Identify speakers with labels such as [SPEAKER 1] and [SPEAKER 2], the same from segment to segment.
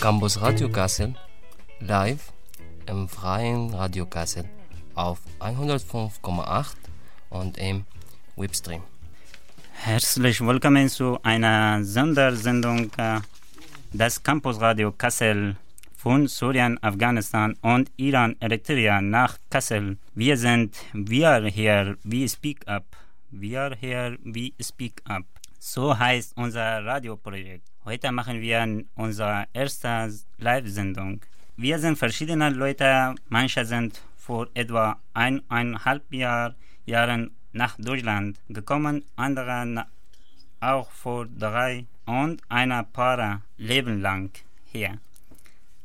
[SPEAKER 1] Campus Radio Kassel live im freien Radio Kassel auf 105,8 und im Webstream.
[SPEAKER 2] Herzlich willkommen zu einer Sondersendung äh, des Campus Radio Kassel von Syrien, Afghanistan und Iran, Eritrea nach Kassel. Wir sind Wir hier, We Speak Up. Wir hier, We Speak Up. So heißt unser Radioprojekt. Heute machen wir unsere erste Live-Sendung. Wir sind verschiedene Leute, manche sind vor etwa eineinhalb Jahr, Jahren nach Deutschland gekommen, andere auch vor drei und ein paar Leben lang hier.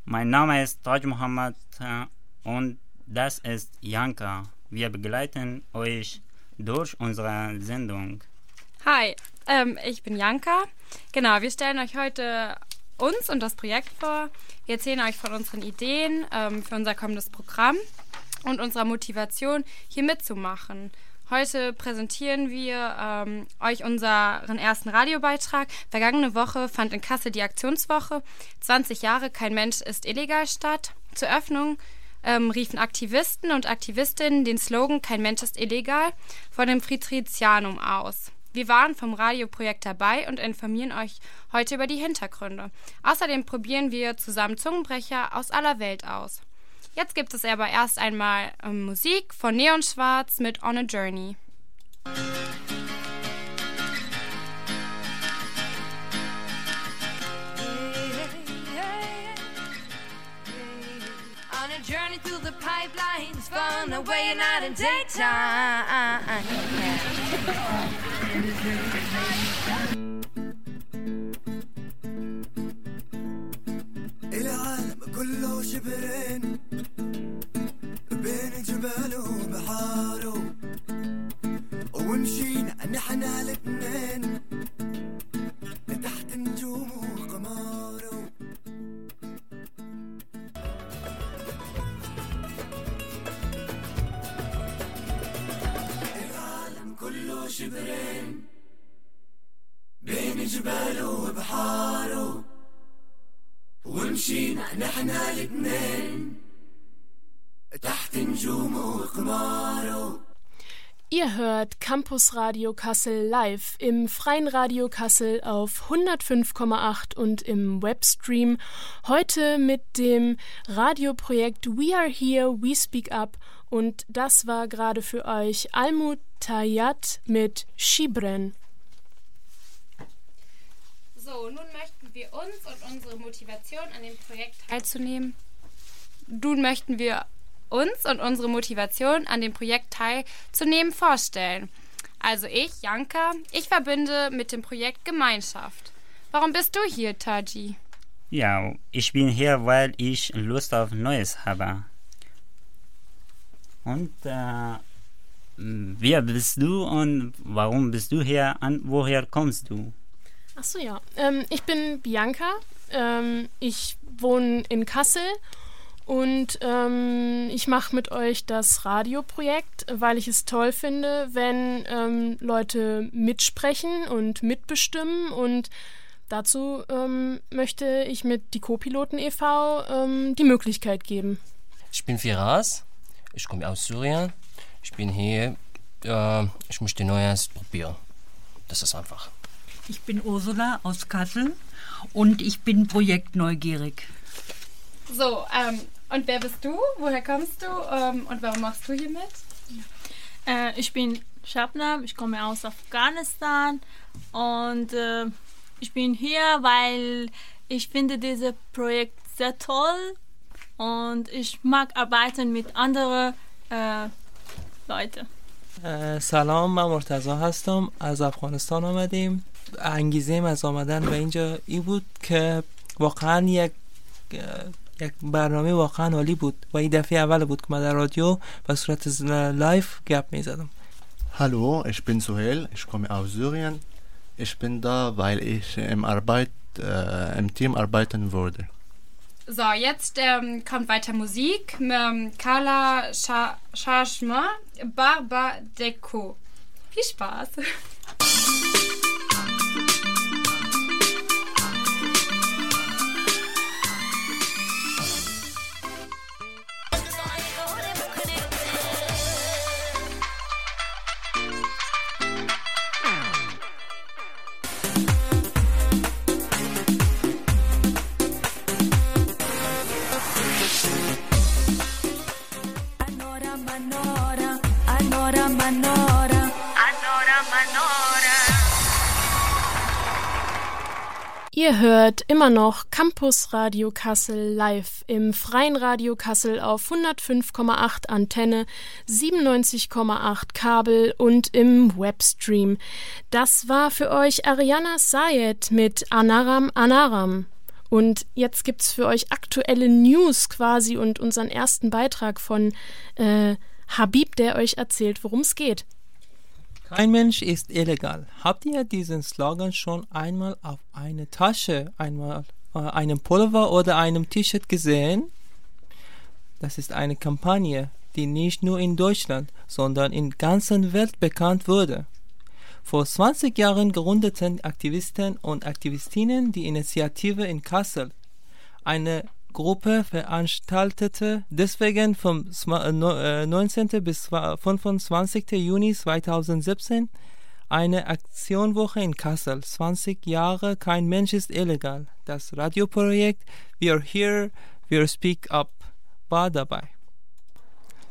[SPEAKER 2] Mein Name ist Taj Mohammed äh, und das ist Janka. Wir begleiten euch durch unsere Sendung.
[SPEAKER 3] Hi, ähm, ich bin Janka. Genau, wir stellen euch heute uns und das Projekt vor. Wir erzählen euch von unseren Ideen ähm, für unser kommendes Programm und unserer Motivation, hier mitzumachen. Heute präsentieren wir ähm, euch unseren ersten Radiobeitrag. Vergangene Woche fand in Kassel die Aktionswoche 20 Jahre Kein Mensch ist illegal statt. Zur Öffnung ähm, riefen Aktivisten und Aktivistinnen den Slogan Kein Mensch ist illegal vor dem Friedrichianum aus. Wir waren vom Radioprojekt dabei und informieren euch heute über die Hintergründe. Außerdem probieren wir zusammen Zungenbrecher aus aller Welt aus. Jetzt gibt es aber erst einmal ähm, Musik von Neon Schwarz mit On a Journey.
[SPEAKER 4] On a journey through the pipelines, fun away at night and daytime.
[SPEAKER 5] العالم كله شبرين. الاتنين تحت نجوم وقماره
[SPEAKER 6] Ihr hört Campus Radio Kassel live im Freien Radio Kassel auf 105,8 und im Webstream. Heute mit dem Radioprojekt We Are Here, We Speak Up. Und das war gerade für euch Almut Tayat mit Shibren.
[SPEAKER 3] So, nun möchten wir uns und unsere Motivation an dem Projekt teilzunehmen. nun möchten wir uns und unsere Motivation an dem Projekt teilzunehmen vorstellen. Also ich, Janka, ich verbinde mit dem Projekt Gemeinschaft. Warum bist du hier, Taji?
[SPEAKER 2] Ja, ich bin hier, weil ich Lust auf Neues habe. Und äh, wer bist du und warum bist du hier? An woher kommst du?
[SPEAKER 6] Ach so, ja. Ähm, ich bin Bianca. Ähm, ich wohne in Kassel und ähm, ich mache mit euch das Radioprojekt, weil ich es toll finde, wenn ähm, Leute mitsprechen und mitbestimmen. Und dazu ähm, möchte ich mit die Co-Piloten e.V. ähm, die Möglichkeit geben.
[SPEAKER 1] Ich bin Firas, ich komme aus Syrien. Ich bin hier, äh, ich möchte Neues probieren. Das ist einfach.
[SPEAKER 7] Ich bin Ursula aus Kassel und ich bin projektneugierig.
[SPEAKER 3] So, ähm, und wer bist du? Woher kommst du? Ähm, und warum machst du hier mit?
[SPEAKER 8] Äh, ich bin Shabnam, ich komme aus Afghanistan und äh, ich bin hier, weil ich finde dieses Projekt sehr toll und ich mag arbeiten mit anderen äh, Leuten.
[SPEAKER 9] سلام من مرتضا هستم از افغانستان آمدیم انگیزه از آمدن به اینجا این بود که واقعا یک یک برنامه واقعا عالی بود و این دفعه اول بود که من در رادیو به صورت لایف گپ می زدم
[SPEAKER 10] Hallo, ich bin Suhail, ich komme aus Syrien. Ich bin da, weil ich im, Arbeit, äh, im Team arbeiten würde.
[SPEAKER 3] So, jetzt ähm, kommt weiter Musik. Ähm, Kala Shashma Barba Deko. Viel Spaß.
[SPEAKER 6] Ihr hört immer noch Campus Radio Kassel live im freien Radio Kassel auf 105,8 Antenne, 97,8 Kabel und im Webstream. Das war für euch Ariana Sayed mit Anaram Anaram. Und jetzt gibt's für euch aktuelle News quasi und unseren ersten Beitrag von äh, Habib, der euch erzählt, worum es geht.
[SPEAKER 9] Kein Mensch ist illegal. Habt ihr diesen Slogan schon einmal auf eine Tasche, einmal äh, einem Pullover oder einem T-Shirt gesehen? Das ist eine Kampagne, die nicht nur in Deutschland, sondern in ganzer Welt bekannt wurde. Vor 20 Jahren gründeten Aktivisten und Aktivistinnen die Initiative in Kassel, eine Gruppe veranstaltete deswegen vom 19. Äh, bis 25. Juni 2017 eine Aktionwoche in Kassel. 20 Jahre Kein Mensch ist illegal. Das Radioprojekt We Are Here, We Speak Up war dabei.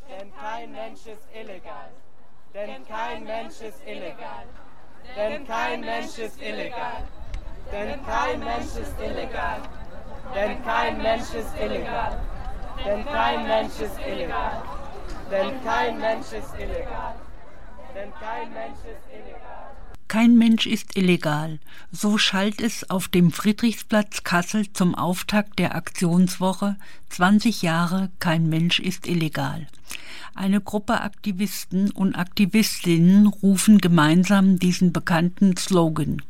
[SPEAKER 11] Denn kein Mensch ist illegal. Denn kein Mensch ist illegal. Denn kein Mensch ist illegal. Denn kein Mensch ist illegal. Denn kein Mensch ist illegal. Denn kein Mensch ist illegal. Denn kein Mensch ist illegal. Denn kein Mensch ist illegal.
[SPEAKER 7] Kein Mensch ist illegal. So schallt es auf dem Friedrichsplatz Kassel zum Auftakt der Aktionswoche 20 Jahre Kein Mensch ist illegal. Eine Gruppe Aktivisten und Aktivistinnen rufen gemeinsam diesen bekannten Slogan.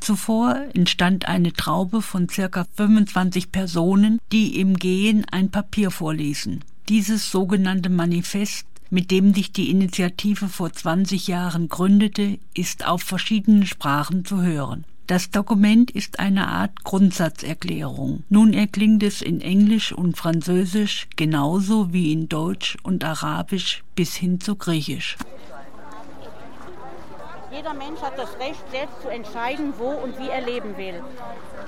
[SPEAKER 7] Zuvor entstand eine Traube von circa 25 Personen, die im Gehen ein Papier vorlesen. Dieses sogenannte Manifest, mit dem sich die Initiative vor 20 Jahren gründete, ist auf verschiedenen Sprachen zu hören. Das Dokument ist eine Art Grundsatzerklärung. Nun erklingt es in Englisch und Französisch genauso wie in Deutsch und Arabisch bis hin zu Griechisch.
[SPEAKER 12] Jeder Mensch hat das Recht, selbst zu entscheiden, wo und wie er leben will.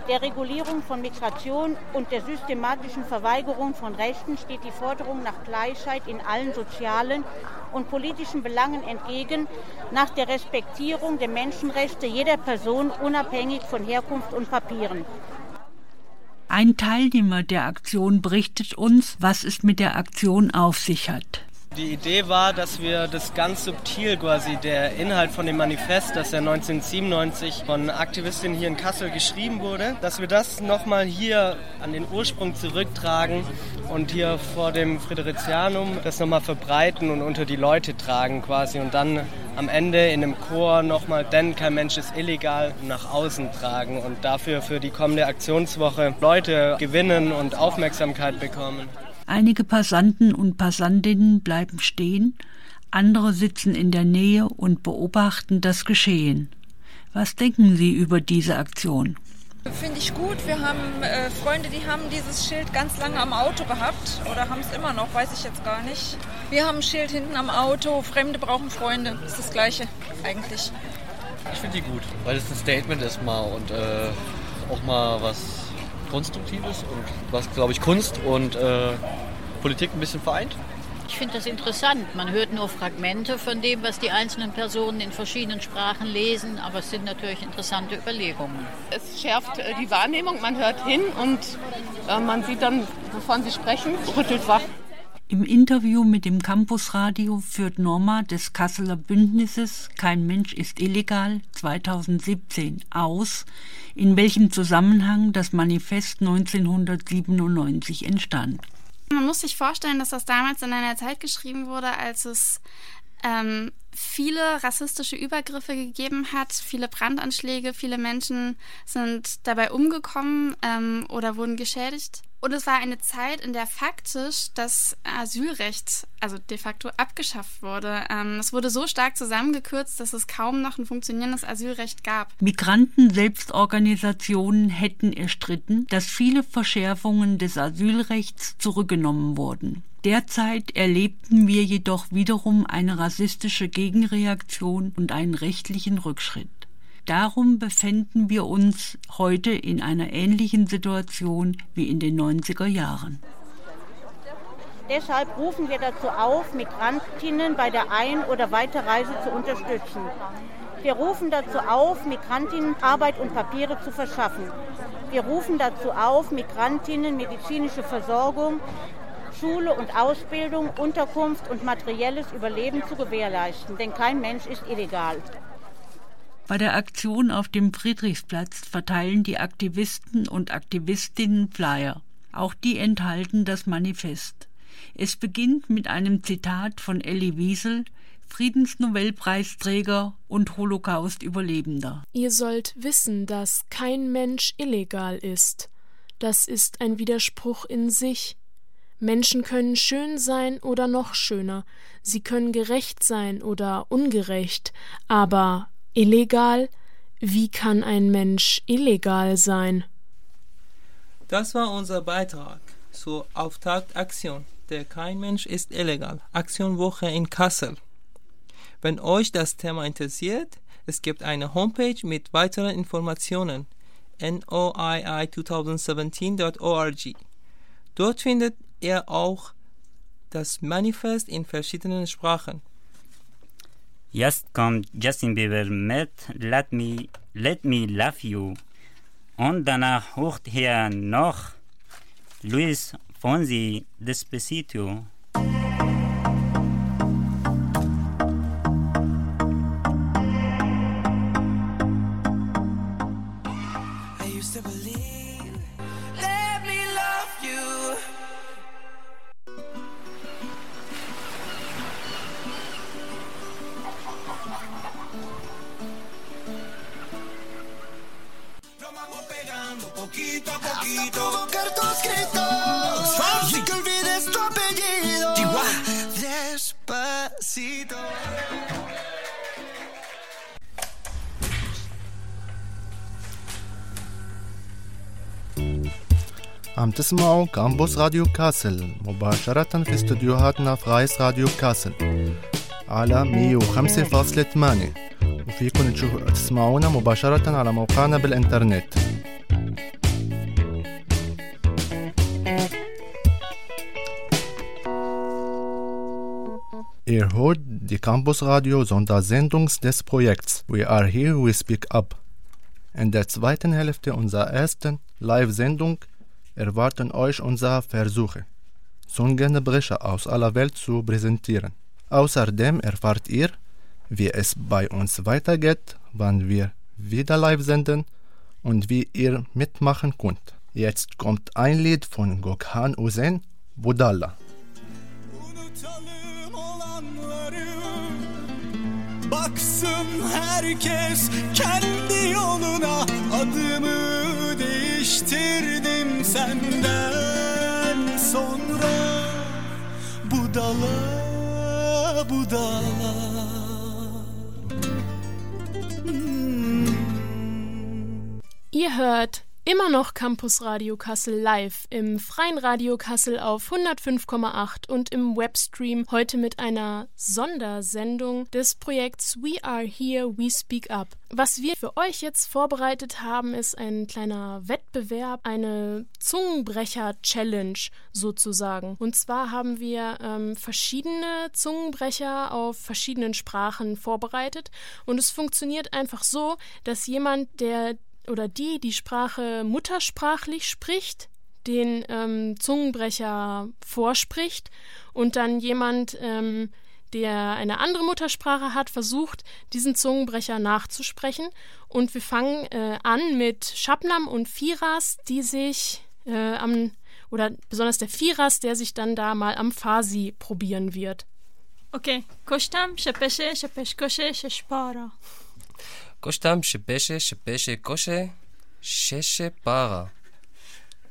[SPEAKER 12] Der Regulierung von Migration und der systematischen Verweigerung von Rechten steht die Forderung nach Gleichheit in allen sozialen und politischen Belangen entgegen, nach der Respektierung der Menschenrechte jeder Person unabhängig von Herkunft und Papieren.
[SPEAKER 7] Ein Teilnehmer der Aktion berichtet uns, was es mit der Aktion auf sich hat.
[SPEAKER 11] Die Idee war, dass wir das ganz subtil quasi, der Inhalt von dem Manifest, das ja 1997 von Aktivistinnen hier in Kassel geschrieben wurde, dass wir das nochmal hier an den Ursprung zurücktragen und hier vor dem Fridericianum das nochmal verbreiten und unter die Leute tragen quasi und dann am Ende in einem Chor nochmal, denn kein Mensch ist illegal, nach außen tragen und dafür für die kommende Aktionswoche Leute gewinnen und Aufmerksamkeit bekommen.
[SPEAKER 7] Einige Passanten und Passantinnen bleiben stehen, andere sitzen in der Nähe und beobachten das Geschehen. Was denken Sie über diese Aktion?
[SPEAKER 13] Finde ich gut. Wir haben äh, Freunde, die haben dieses Schild ganz lange am Auto gehabt oder haben es immer noch, weiß ich jetzt gar nicht. Wir haben ein Schild hinten am Auto, Fremde brauchen Freunde. Ist das Gleiche eigentlich.
[SPEAKER 14] Ich finde die gut, weil es ein Statement ist mal und äh, auch mal was Konstruktives und was, glaube ich, Kunst und äh, Politik ein bisschen vereint.
[SPEAKER 15] Ich finde das interessant. Man hört nur Fragmente von dem, was die einzelnen Personen in verschiedenen Sprachen lesen, aber es sind natürlich interessante Überlegungen.
[SPEAKER 16] Es schärft äh, die Wahrnehmung, man hört hin und äh, man sieht dann, wovon sie sprechen, rüttelt wach.
[SPEAKER 7] Im Interview mit dem Campusradio führt Norma des Kasseler Bündnisses Kein Mensch ist illegal 2017 aus, in welchem Zusammenhang das Manifest 1997 entstand.
[SPEAKER 3] Man muss sich vorstellen, dass das damals in einer Zeit geschrieben wurde, als es ähm, viele rassistische Übergriffe gegeben hat, viele Brandanschläge, viele Menschen sind dabei umgekommen ähm, oder wurden geschädigt. Und es war eine Zeit, in der faktisch das Asylrecht, also de facto, abgeschafft wurde. Ähm, es wurde so stark zusammengekürzt, dass es kaum noch ein funktionierendes Asylrecht gab.
[SPEAKER 7] Migranten-Selbstorganisationen hätten erstritten, dass viele Verschärfungen des Asylrechts zurückgenommen wurden. Derzeit erlebten wir jedoch wiederum eine rassistische Gegenreaktion und einen rechtlichen Rückschritt. Darum befänden wir uns heute in einer ähnlichen Situation wie in den 90er Jahren.
[SPEAKER 12] Deshalb rufen wir dazu auf, Migrantinnen bei der Ein- oder Weiterreise zu unterstützen. Wir rufen dazu auf, Migrantinnen Arbeit und Papiere zu verschaffen. Wir rufen dazu auf, Migrantinnen medizinische Versorgung, Schule und Ausbildung, Unterkunft und materielles Überleben zu gewährleisten. Denn kein Mensch ist illegal.
[SPEAKER 7] Bei der Aktion auf dem Friedrichsplatz verteilen die Aktivisten und Aktivistinnen Flyer. Auch die enthalten das Manifest. Es beginnt mit einem Zitat von Elie Wiesel, Friedensnobelpreisträger und Holocaust-Überlebender.
[SPEAKER 6] Ihr sollt wissen, dass kein Mensch illegal ist. Das ist ein Widerspruch in sich. Menschen können schön sein oder noch schöner, sie können gerecht sein oder ungerecht, aber illegal, wie kann ein Mensch illegal sein?
[SPEAKER 9] Das war unser Beitrag zur Auftaktaktion der Kein Mensch ist illegal. Aktionwoche in Kassel. Wenn euch das Thema interessiert, es gibt eine Homepage mit weiteren Informationen noii2017.org. Dort findet ihr auch das Manifest in verschiedenen Sprachen.
[SPEAKER 2] Jetzt kommt Justin Bieber mit Let Me, Let Me Love You. Und danach hört hier noch Luis Fonsi Despacito.
[SPEAKER 10] عم تسمعوا كامبوس راديو كاسل مباشرة في استديوهاتنا في رايس راديو كاسل على 105.8 وفيكم تشوفوا تسمعونا مباشرة على موقعنا بالإنترنت Ihr hört die Campus Radio Sondersendung des Projekts We Are Here, We Speak Up. In der zweiten Hälfte unserer ersten Live-Sendung erwarten euch unsere Versuche, sungene Brecher aus aller Welt zu präsentieren. Außerdem erfahrt ihr, wie es bei uns weitergeht, wann wir wieder live senden und wie ihr mitmachen könnt. Jetzt kommt ein Lied von Gökhan Hüseyin, Budalla.
[SPEAKER 5] Baksın herkes kendi yoluna Adımı değiştirdim senden sonra Budala budala
[SPEAKER 6] Ihr hört immer noch Campus Radio Kassel live im freien Radio Kassel auf 105,8 und im Webstream heute mit einer Sondersendung des Projekts We Are Here, We Speak Up. Was wir für euch jetzt vorbereitet haben, ist ein kleiner Wettbewerb, eine Zungenbrecher-Challenge sozusagen. Und zwar haben wir ähm, verschiedene Zungenbrecher auf verschiedenen Sprachen vorbereitet und es funktioniert einfach so, dass jemand, der oder die die Sprache muttersprachlich spricht, den ähm, Zungenbrecher vorspricht und dann jemand, ähm, der eine andere Muttersprache hat, versucht, diesen Zungenbrecher nachzusprechen. Und wir fangen äh, an mit Shabnam und Firas, die sich äh, am, oder besonders der Firas, der sich dann da mal am Farsi probieren wird.
[SPEAKER 8] Okay, Kostam, Shepeshe, Shepeshkoshe, Sheshpara.
[SPEAKER 1] Kostam, tam shebeshe, Kosche, koshe, sheshe, para.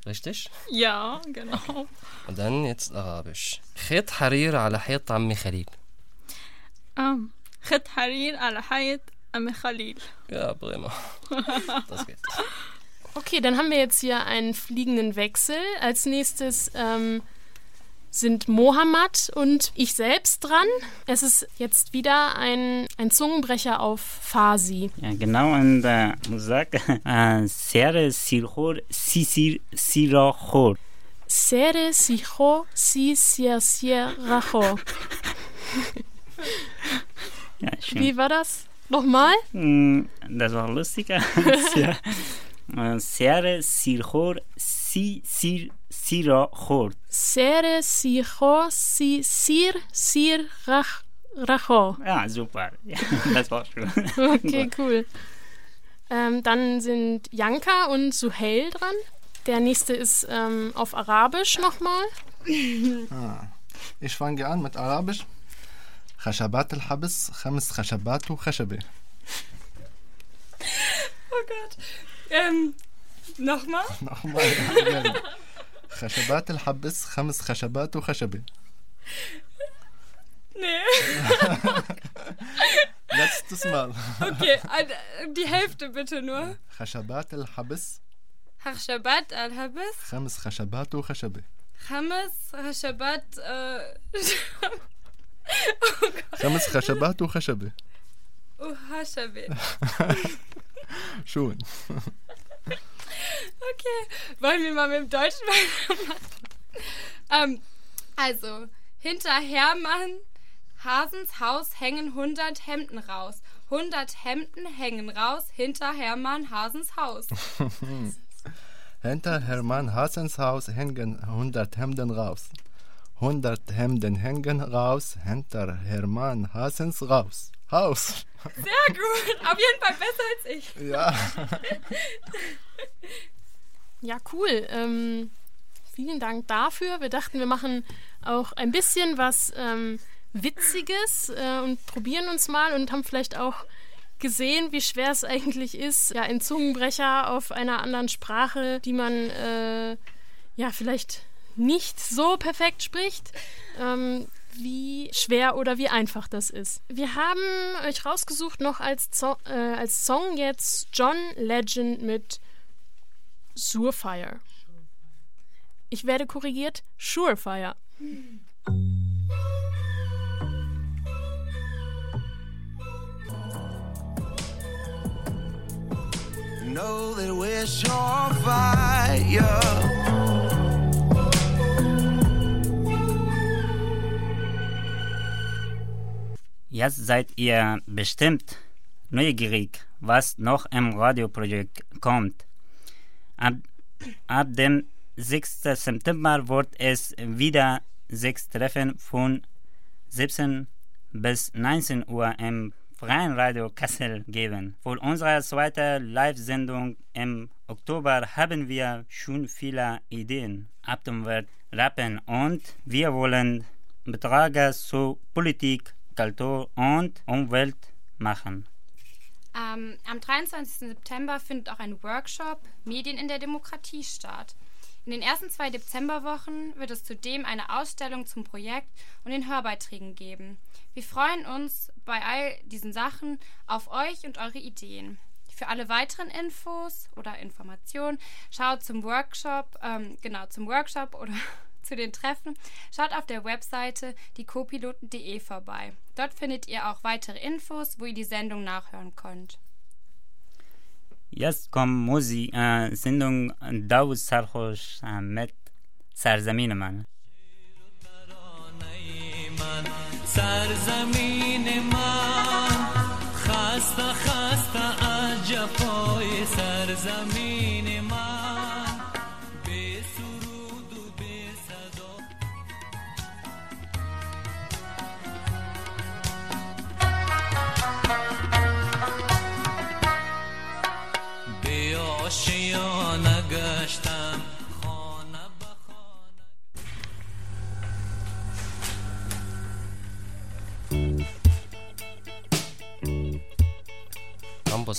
[SPEAKER 1] Richtig?
[SPEAKER 8] Ja, genau.
[SPEAKER 1] Und dann jetzt Arabisch. Khit harir ala hayat ammi Khalil.
[SPEAKER 8] Ähm, um, harir ala hayat ammi Khalil.
[SPEAKER 1] Ja, Bremer. Das geht.
[SPEAKER 6] Okay, dann haben wir jetzt hier einen fliegenden Wechsel. Als nächstes ähm, sind Mohammed und ich selbst dran. Es ist jetzt wieder ein, ein Zungenbrecher auf Farsi.
[SPEAKER 2] Ja, genau, und äh, muss sagen, äh, Sere Sirhor, Sisir Sirachor.
[SPEAKER 6] Sere siho si sia sia racho.
[SPEAKER 2] Ja, schön.
[SPEAKER 6] Wie war das? Nochmal?
[SPEAKER 2] Mm, Das war lustiger. Äh, Sere sirchor si sir sira chor.
[SPEAKER 6] Sere siho si sir sir rach, racho.
[SPEAKER 2] Ja, super. Ja, das war schön.
[SPEAKER 6] Okay,
[SPEAKER 2] Gut.
[SPEAKER 6] cool. Ähm, dann sind Janka und Suhel dran. Der nächste ist ähm, auf Arabisch nochmal.
[SPEAKER 10] آه. إيش فانجي عن مت عرابش خشبات الحبس خمس خشبات وخشبة
[SPEAKER 3] Oh Gott. Ähm, nochmal?
[SPEAKER 10] nochmal خشبات الحبس خمس خشبات وخشبة
[SPEAKER 3] Nee.
[SPEAKER 10] letztes Mal
[SPEAKER 3] Okay, äh, die Hälfte bitte nur.
[SPEAKER 10] خشبات الحبس
[SPEAKER 3] Harshabat al-Habis,
[SPEAKER 10] خمس خشبات وخشبة
[SPEAKER 3] Hashabat, äh,
[SPEAKER 10] خمس خشبات وخشبة
[SPEAKER 3] oh, Hashabit. Okay, wollen wir mal mit dem Deutschen weitermachen? ähm, also, hinter Hermann Hasens Haus hängen 100 Hemden raus. 100 Hemden hängen raus hinter Hermann Hasens Haus.
[SPEAKER 10] Hinter Hermann Hassens Haus hängen 100 Hemden raus. 100 Hemden hängen raus hinter Hermann Hassens raus. Haus.
[SPEAKER 3] Sehr gut, auf jeden Fall besser als ich.
[SPEAKER 10] Ja.
[SPEAKER 6] Ja, cool. Ähm, vielen Dank dafür. Wir dachten, wir machen auch ein bisschen was ähm, Witziges äh, und probieren uns mal und haben vielleicht auch gesehen, wie schwer es eigentlich ist, ja, ein Zungenbrecher auf einer anderen Sprache, die man äh, ja vielleicht nicht so perfekt spricht, ähm, wie schwer oder wie einfach das ist. Wir haben euch rausgesucht noch als, Zo äh, als Song jetzt John Legend mit Surefire. Ich werde korrigiert, Surefire.
[SPEAKER 5] Know that we're sure fire.
[SPEAKER 2] Jetzt seid ihr bestimmt neugierig, was noch im Radioprojekt kommt. Ab, ab dem 6. September wird es wieder sechs Treffen von 17 bis 19 Uhr im Freien Radio Kassel geben. Für unsere zweite Live-Sendung im Oktober haben wir schon viele Ideen. Ab dem wird rappen und wir wollen Beiträge zu Politik, Kultur und Umwelt machen.
[SPEAKER 3] Ähm, am 23. September findet auch ein Workshop Medien in der Demokratie statt. In den ersten zwei Dezemberwochen wird es zudem eine Ausstellung zum Projekt und den Hörbeiträgen geben. Wir freuen uns bei all diesen Sachen auf euch und eure Ideen. Für alle weiteren Infos oder Informationen schaut zum Workshop, ähm, genau zum Workshop oder zu den Treffen, schaut auf der Webseite diecopiloten.de vorbei. Dort findet ihr auch weitere Infos, wo ihr die Sendung nachhören könnt.
[SPEAKER 2] Jetzt kommt Musi, äh, Sendung äh, Daud Sarhosh äh, mit
[SPEAKER 17] Sarzamin man.
[SPEAKER 1] Sarzamin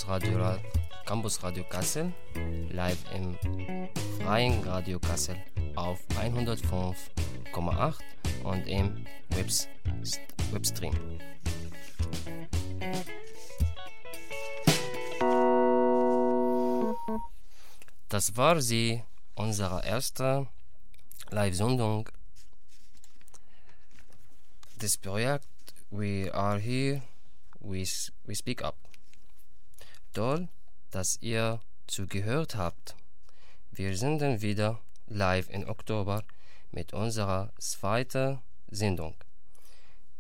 [SPEAKER 1] Radio, Ra- Campus Radio Kassel, live im Freien Radio Kassel auf 105,8 und im Webs Webstream. Das war sie, unsere erste Live-Sendung des Projekts We Are Here, We, we Speak Up. Toll, dass ihr zugehört habt. Wir senden wieder live im Oktober mit unserer zweiten Sendung.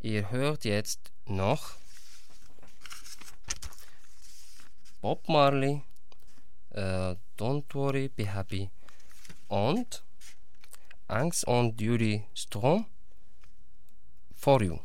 [SPEAKER 1] Ihr hört jetzt noch Bob Marley, äh, Don't Worry, Be Happy und Angst on Duty Storm for You.